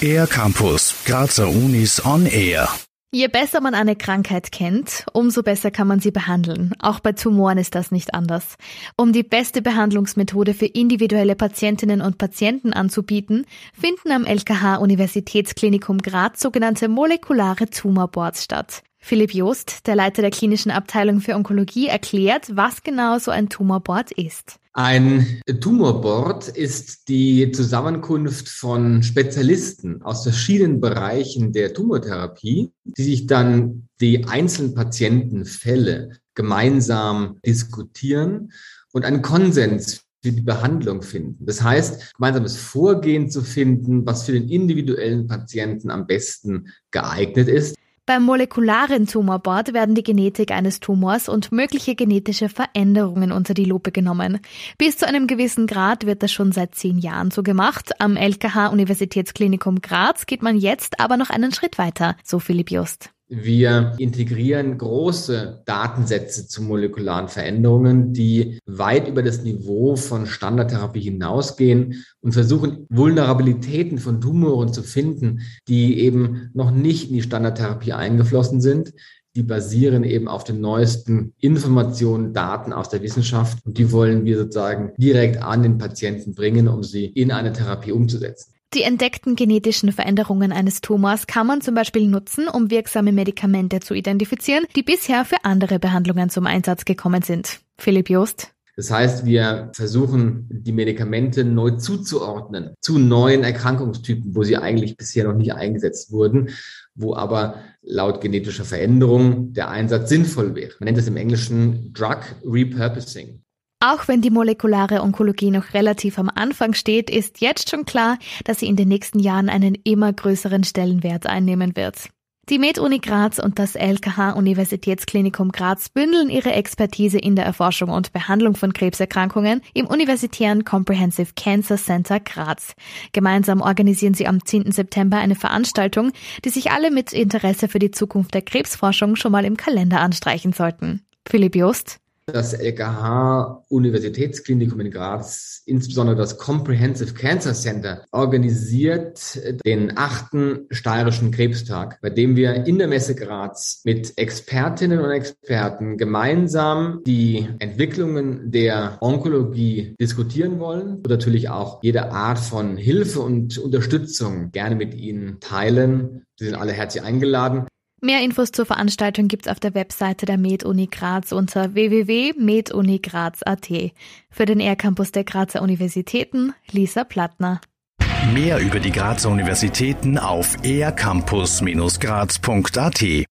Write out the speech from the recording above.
Air Campus, Grazer Unis on Air. Je besser man eine Krankheit kennt, umso besser kann man sie behandeln. Auch bei Tumoren ist das nicht anders. Um die beste Behandlungsmethode für individuelle Patientinnen und Patienten anzubieten, finden am LKH Universitätsklinikum Graz sogenannte molekulare Tumorboards statt. Philipp Joost, der Leiter der klinischen Abteilung für Onkologie, erklärt, was genau so ein Tumorboard ist. Ein Tumorboard ist die Zusammenkunft von Spezialisten aus verschiedenen Bereichen der Tumortherapie, die sich dann die einzelnen Patientenfälle gemeinsam diskutieren und einen Konsens für die Behandlung finden. Das heißt, gemeinsames Vorgehen zu finden, was für den individuellen Patienten am besten geeignet ist. Beim molekularen Tumorboard werden die Genetik eines Tumors und mögliche genetische Veränderungen unter die Lupe genommen. Bis zu einem gewissen Grad wird das schon seit zehn Jahren so gemacht. Am LKH Universitätsklinikum Graz geht man jetzt aber noch einen Schritt weiter, so Philipp Just. Wir integrieren große Datensätze zu molekularen Veränderungen, die weit über das Niveau von Standardtherapie hinausgehen und versuchen, Vulnerabilitäten von Tumoren zu finden, die eben noch nicht in die Standardtherapie eingeflossen sind. Die basieren eben auf den neuesten Informationen, Daten aus der Wissenschaft und die wollen wir sozusagen direkt an den Patienten bringen, um sie in eine Therapie umzusetzen. Die entdeckten genetischen Veränderungen eines Tumors kann man zum Beispiel nutzen, um wirksame Medikamente zu identifizieren, die bisher für andere Behandlungen zum Einsatz gekommen sind. Philipp Joost. Das heißt, wir versuchen, die Medikamente neu zuzuordnen zu neuen Erkrankungstypen, wo sie eigentlich bisher noch nicht eingesetzt wurden, wo aber laut genetischer Veränderung der Einsatz sinnvoll wäre. Man nennt es im Englischen Drug Repurposing. Auch wenn die molekulare Onkologie noch relativ am Anfang steht, ist jetzt schon klar, dass sie in den nächsten Jahren einen immer größeren Stellenwert einnehmen wird. Die MedUni Graz und das LKH Universitätsklinikum Graz bündeln ihre Expertise in der Erforschung und Behandlung von Krebserkrankungen im Universitären Comprehensive Cancer Center Graz. Gemeinsam organisieren sie am 10. September eine Veranstaltung, die sich alle mit Interesse für die Zukunft der Krebsforschung schon mal im Kalender anstreichen sollten. Philipp Jost das LKH Universitätsklinikum in Graz, insbesondere das Comprehensive Cancer Center, organisiert den achten steirischen Krebstag, bei dem wir in der Messe Graz mit Expertinnen und Experten gemeinsam die Entwicklungen der Onkologie diskutieren wollen und natürlich auch jede Art von Hilfe und Unterstützung gerne mit Ihnen teilen. Sie sind alle herzlich eingeladen. Mehr Infos zur Veranstaltung gibt's auf der Webseite der MedUni Graz unter www.medunigraz.at. Für den R-Campus der Grazer Universitäten, Lisa Plattner. Mehr über die Grazer Universitäten auf ercampus-graz.at